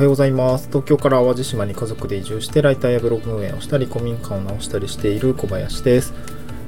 はようございます。東京から淡路島に家族で移住してライターやブログ運営をしたり、古民家を直したりしている小林です。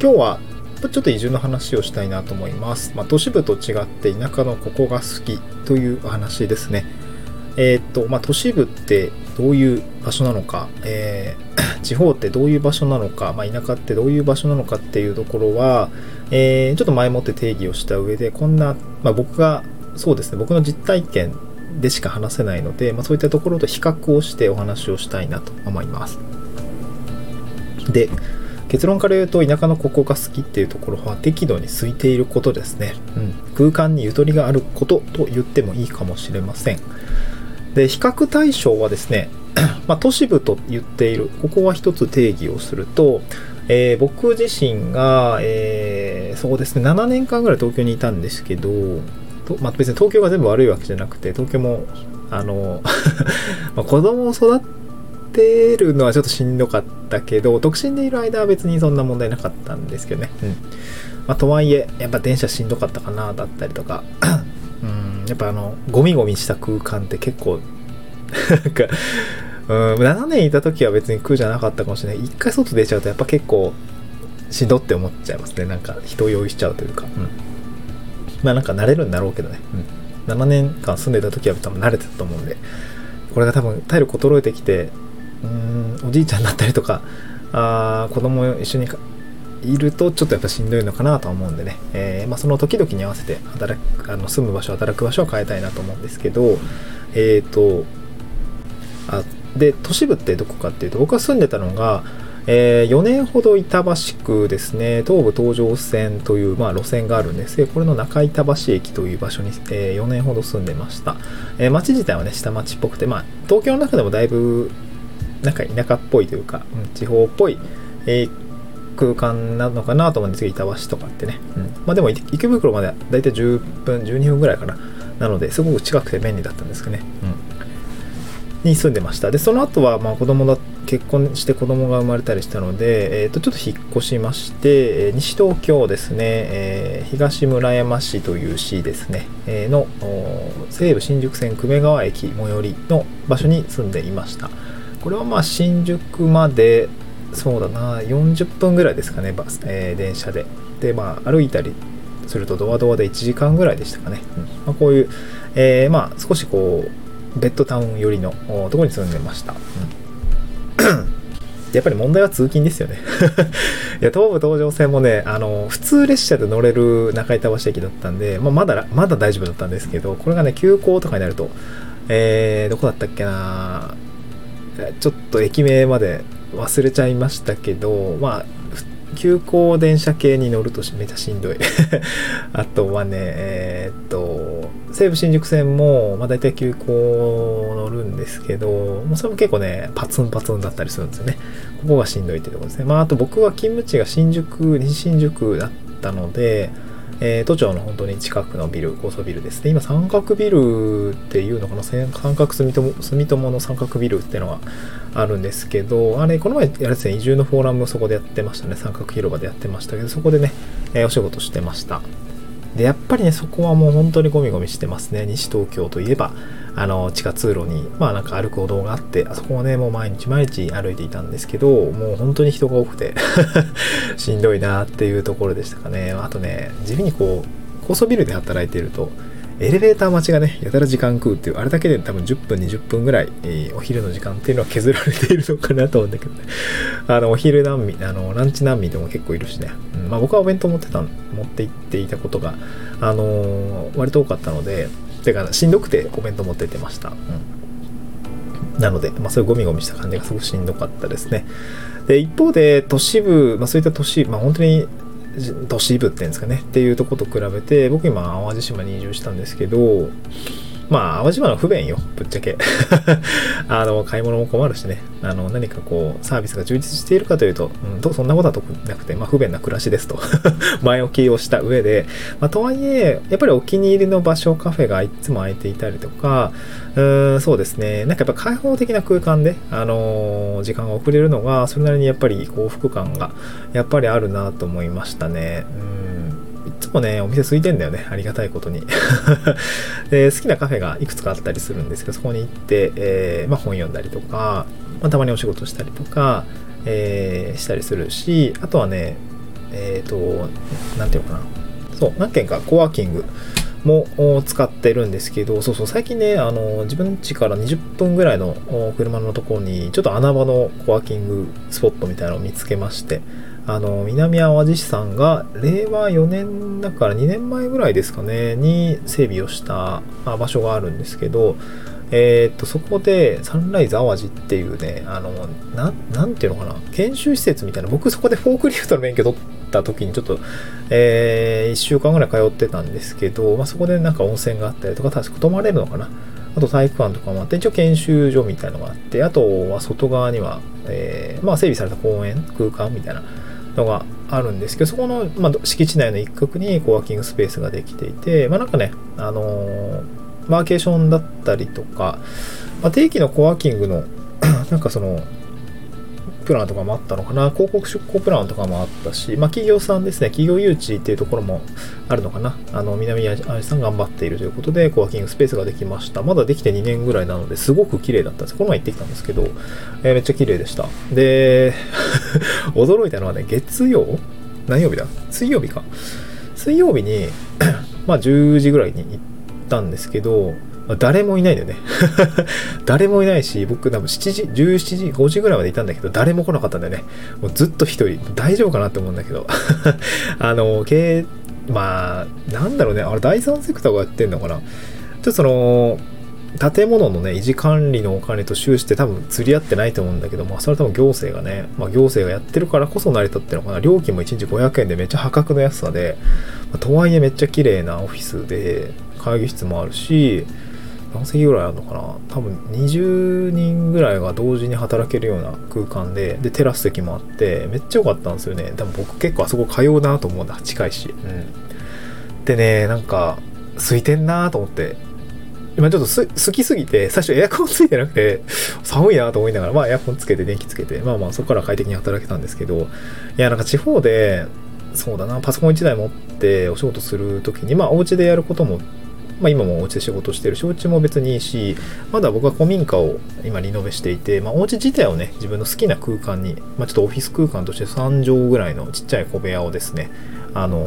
今日はちょっと移住の話をしたいなと思います。まあ、都市部と違って田舎のここが好きというお話ですね。えー、っと、まあ、都市部ってどういう場所なのか、えー、地方ってどういう場所なのか、まあ、田舎ってどういう場所なのかっていうところは、えー、ちょっと前もって定義をした上で、こんな、まあ、僕がそうですね、僕の実体験でしか話せないので、まあ、そういったところと比較をしてお話をしたいなと思います。で、結論から言うと田舎のここが好きっていうところは適度に空いていることですね、うん、空間にゆとりがあることと言ってもいいかもしれません。で比較対象はですね、まあ、都市部と言っているここは一つ定義をすると、えー、僕自身が、えー、そうですね7年間ぐらい東京にいたんですけどまあ、別に東京が全部悪いわけじゃなくて東京もあの まあ子供を育てるのはちょっとしんどかったけど独身でいる間は別にそんな問題なかったんですけどね、うん。まあ、とはいえやっぱ電車しんどかったかなだったりとか。うん。やっぱあのゴミゴミした空間って結構 なんかうん7年いた時は別に苦じゃなかったかもしれない。一回外出ちゃうとやっぱ結構しんどって思っちゃいますね。なんか人用意しちゃうというか、うんまあなんか慣れるんだろうけどね、うん、7年間住んでた時は多分慣れてたと思うんで。これが多分体力衰えてきてうんおじいちゃんだったりとかあ子供一緒にいるとちょっとやっぱしんどいのかなとは思うんでね、えー、まあ、その時々に合わせて働くあの住む場所働く場所を変えたいなと思うんですけどえっ、ー、とあで都市部ってどこかっていうと僕が住んでたのがえー、4年ほど板橋区ですね、東武東上線という、まあ、路線があるんですこれの中板橋駅という場所に、えー、4年ほど住んでました。えー、町自体はね、下町っぽくて、まあ、東京の中でもだいぶ、なんか田舎っぽいというか、うん、地方っぽい、えー、空間なのかなと思うんですけど、板橋とかってね。うん、まあでも、池袋までだいたい10分、12分ぐらいかな。なので、すごく近くて便利だったんですけどね。うんに住んでました。で、その後は、まあ、子供だ、結婚して子供が生まれたりしたので、え、ー、と、ちょっと引っ越しまして、え西東京ですね、えー、東村山市という市ですね、え、の、西武新宿線久米川駅最寄りの場所に住んでいました。これはまあ、新宿まで、そうだな、40分ぐらいですかね、バス、え電車で。で、まあ、歩いたりするとドアドアで1時間ぐらいでしたかね。うんまあ、こういう、えまあ、少しこう、ベッドタウン寄りのとこに住んでました。うんやっぱり問題は通勤ですよね。いや、東武東上線もね、あの、普通列車で乗れる中板橋駅だったんで、まあ、まだ、まだ大丈夫だったんですけど、これがね、急行とかになると、えー、どこだったっけなちょっと駅名まで忘れちゃいましたけど、まあ、急行電車系に乗るとめちゃしんどい あとはね、えー、っと、西武新宿線も、まあ大体急行乗るんですけど、もうそれも結構ね、パツンパツンだったりするんですよね。ここがしんどいってところですね。まああと僕は勤務地が新宿、西新宿だったので、えー、都庁の本当に近くのビル、高層ビルですね。今、三角ビルっていうのかな、三角住友住友の三角ビルっていうのがあるんですけど、あれ、この前、あれですね、移住のフォーラムをそこでやってましたね。三角広場でやってましたけど、そこでね、えー、お仕事してました。で、やっぱりね、そこはもう本当にゴミゴミしてますね。西東京といえば、あの、地下通路に、まあなんか歩く歩道があって、あそこはね、もう毎日毎日歩いていたんですけど、もう本当に人が多くて しんどいなっていうところでしたかね。あとね、地味にこう、高層ビルで働いていると、エレベーター待ちがね、やたら時間食うっていう、あれだけで多分10分、20分ぐらい、えー、お昼の時間っていうのは削られているのかなと思うんだけどね。あの、お昼難民、あの、ランチ難民でも結構いるしね。うん、まあ僕はお弁当持ってた、持って行っていたことが、あのー、割と多かったので、てか、しんどくてお弁当持って行ってました。うん。なので、まあそういうゴミゴミした感じがすごくしんどかったですね。で、一方で、都市部、まあそういった都市、まあ本当に都市部っていうんですかねっていうとこと比べて僕今淡路島に移住したんですけどまあ、淡路島の不便よ、ぶっちゃけ。あの、買い物も困るしね。あの、何かこう、サービスが充実しているかというと、うん、とそんなことは特になくて、まあ、不便な暮らしですと。前置きをした上で、まあ、とはいえ、やっぱりお気に入りの場所、カフェがいつも空いていたりとか、うーん、そうですね。なんかやっぱ開放的な空間で、あのー、時間が遅れるのが、それなりにやっぱり幸福感が、やっぱりあるなと思いましたね。うんつもね、お店空いてんだよね。ありがたいことに。で、好きなカフェがいくつかあったりするんですけど、そこに行って、えー、まあ、本読んだりとか、まあ、たまにお仕事したりとか、えー、したりするし、あとはね、えっ、ー、と、なんていうのかな。そう、何件かコワーキングも使ってるんですけど、そうそう、最近ね、あの、自分家から20分ぐらいの車のところに、ちょっと穴場のコワーキングスポットみたいなのを見つけまして、あの、南淡路市さんが、令和4年だから2年前ぐらいですかね、に整備をした場所があるんですけど、えー、っと、そこで、サンライズ淡路っていうね、あの、ななんていうのかな、研修施設みたいな、僕そこでフォークリフトの免許取った時にちょっと、えー、1週間ぐらい通ってたんですけど、まあ、そこでなんか温泉があったりとか、確か泊まれるのかな。あと体育館とかもあって、一応研修所みたいなのがあって、あとは外側には、えー、まあ、整備された公園、空間みたいなのがあるんですけど、そこの、まあ、敷地内の一角にコワーキングスペースができていて、まあ、なんかね、あのーマーケーションだったりとか、まあ、定期のコワーキングの なんかその、プランとかもあったのかな、広告出向プランとかもあったし、まあ、企業さんですね、企業誘致っていうところもあるのかな、あの南アジアさん頑張っているということで、コワーキングスペースができました。まだできて2年ぐらいなのですごく綺麗だったんです。この前行ってきたんですけど、えー、めっちゃ綺麗でした。で、驚いたのはね、月曜？何曜日だ？水曜日か。水曜日にまあ10時ぐらいに行、ったんですけど、まあ、誰もいないんだよね 誰もいないし、僕多分7時、17時、5時ぐらいまでいたんだけど、誰も来なかったんだよね。もうずっと一人、大丈夫かなって思うんだけど。あの、経営、まあ、なんだろうね、あれ第三セクターがやってんのかな。ちょっとその、建物のね、維持管理のお金と収支って多分釣り合ってないと思うんだけど、まあ、それは多分行政がね、まあ、行政がやってるからこそ成り立ってるのかな。料金も1日500円でめっちゃ破格の安さで、まあ、とはいえめっちゃ綺麗なオフィスで、会議室もあるし、何席ぐらいあるのかな？多分20人ぐらいが同時に働けるような空間で、で、テラス席もあって、めっちゃ良かったんですよね。でも僕結構あそこ通うなと思うんだ。近いし。うん。でね、なんか、空いてんなと思って、今ちょっとす好きすぎて、最初エアコンついてなくて、寒いなと思いながら、まあエアコンつけて電気つけて、まあまあそこから快適に働けたんですけど、いやなんか地方で、そうだな、パソコン1台持ってお仕事するときに、まあお家でやることもまあ、今もお家で仕事してるし、お家も別にいいし、まだ僕は古民家を今リノベしていて、まあ、お家自体をね、自分の好きな空間に、まあ、ちょっとオフィス空間として3畳ぐらいのちっちゃい小部屋をですね、あの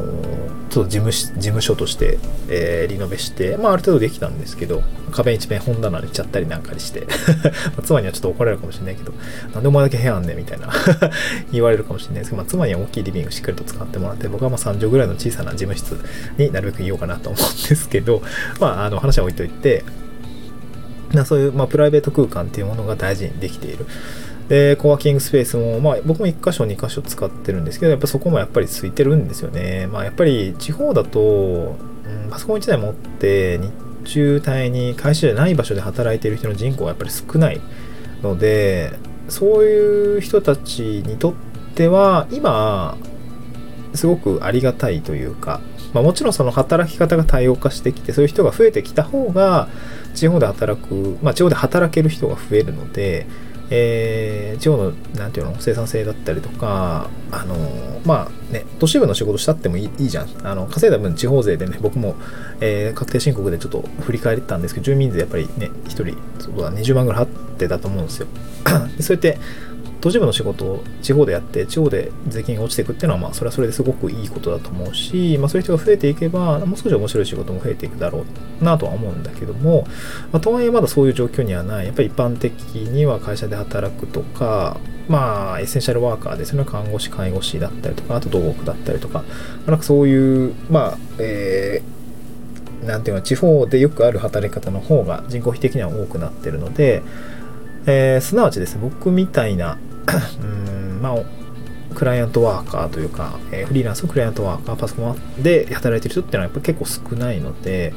ちょっと事務事務所として、えー、リノベして、まあ、ある程度できたんですけど、壁一面本棚にしちゃったりなんかにして 妻にはちょっと怒られるかもしれないけど、なんでお前だけ部屋あんねんみたいな 言われるかもしれないですけど、まあ、妻には大きいリビングしっかりと使ってもらって、僕はまあ3畳ぐらいの小さな事務室になるべくいようかなと思うんですけど、まあ、あの話は置いといて、なそういう、まあ、プライベート空間っていうものが大事にできている。で、コワーキングスペースも、まあ僕も1箇所2箇所使ってるんですけど、やっぱそこもやっぱり空いてるんですよね。まあやっぱり地方だと、うん、パソコン1台持って日中帯に会社じゃない場所で働いてる人の人口がやっぱり少ないので、そういう人たちにとっては、今、すごくありがたいというか、まあ、もちろんその働き方が多様化してきて、そういう人が増えてきた方が、地方で働く、まあ、地方で働ける人が増えるので、えー、地方の、なんていうの、生産性だったりとか、あの、まあね、都市部の仕事したってもいいいいじゃん。あの、稼いだ分地方税でね、僕も、えー、確定申告でちょっと振り返ったんですけど、住民税やっぱりね、1人、そうだ、20万ぐらい払ってたと思うんですよ。そうやって、都市部の仕事を地方でやって、地方で税金が落ちていくっていうのは、まあ、それはそれですごくいいことだと思うし、まあ、そういう人が増えていけば、もう少し面白い仕事も増えていくだろうなとは思うんだけども、まあ、とはいえまだそういう状況にはない。やっぱり一般的には会社で働くとか、まあ、エッセンシャルワーカーですよね。看護師、介護士だったりとか、あと土木だったりとか、まあ、なんかそういう、まあ、えー、なんていうの、地方でよくある働き方の方が人口比的には多くなってるので、えー、すなわちですね、僕みたいな、うんまあクライアントワーカーというか、えー、フリーランスのクライアントワーカー、パソコンで働いてる人っていうのはやっぱ結構少ないので、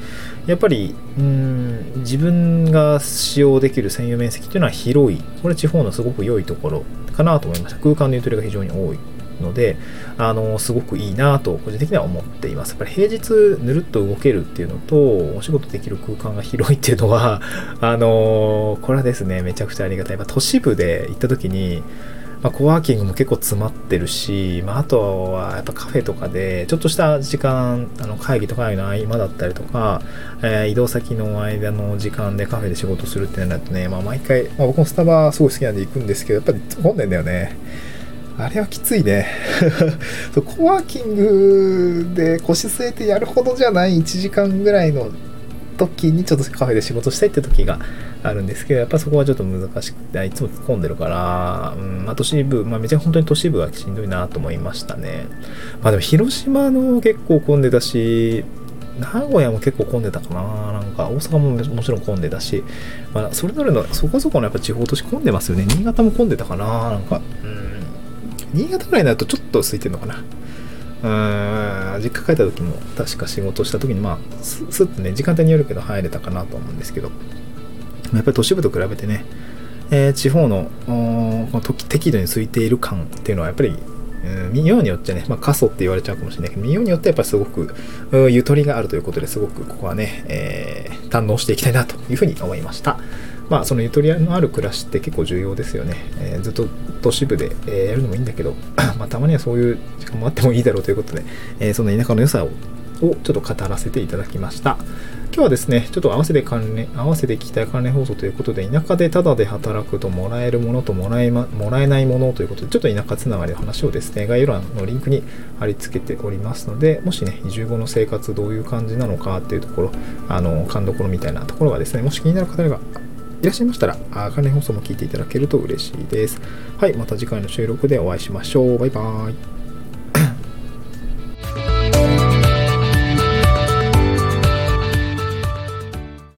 やっぱり、うん、自分が使用できる専用面積っていうのは広い。これ地方のすごく良いところかなと思いました。空間のゆとりが非常に多いので、あの、すごくいいなと、個人的には思っています。やっぱり平日ぬるっと動けるっていうのと、お仕事できる空間が広いっていうのは、あの、これはですね、めちゃくちゃありがたい。やっぱ都市部で行った時に、まあ、コワーキングも結構詰まってるし、まあ、あとはやっぱカフェとかで、ちょっとした時間、あの会議とかの合間だったりとか、えー、移動先の間の時間でカフェで仕事するってなるとね、まあ、毎回、まあ、僕もスタバすごい好きなんで行くんですけど、やっぱり混んでんだよね。あれはきついね。コワーキングで腰据えてやるほどじゃない1時間ぐらいの時にちょっとカフェで仕事したいって時があるんですけど、やっぱそこはちょっと難しくて、いつも混んでるから、うん、まあ都市部、まあめちゃ本当に都市部はしんどいなと思いましたね。まあでも広島の結構混んでたし、名古屋も結構混んでたかな。なんか大阪ももちろん混んでたし、まあそれぞれのそこそこのやっぱ地方都市混んでますよね。新潟も混んでたかな。なんか、新潟ぐらいになるとちょっと空いてるのかな。うん実家帰った時も確か仕事した時にまあすっとね時間帯によるけど入れたかなと思うんですけどやっぱり都市部と比べてね、えー、地方の適度に空いている感っていうのはやっぱり見ようによってね、まあ、過疎って言われちゃうかもしれないけど、見ようによってやっぱりすごくゆとりがあるということですごくここはね、えー、堪能していきたいなというふうに思いました。まあ、そのゆとりのある暮らしって結構重要ですよね。えー、ずっと都市部で、えー、やるのもいいんだけど、まあ、たまにはそういう時間もあってもいいだろうということで、えー、その田舎の良さををちょっと語らせていただきました。今日はですね、ちょっと合わせて関連、合わせて聞きたい関連放送ということで、田舎でタダで働くともらえるものともらえ,、ま、もらえないものということで、ちょっと田舎つながりの話をですね、概要欄のリンクに貼り付けておりますので、もしね、移住後の生活どういう感じなのかっていうところ、あの、勘どころみたいなところがですね、もし気になる方がいらっしゃいましたら、関連放送も聞いていただけると嬉しいです。はい、また次回の収録でお会いしましょう。バイバーイ。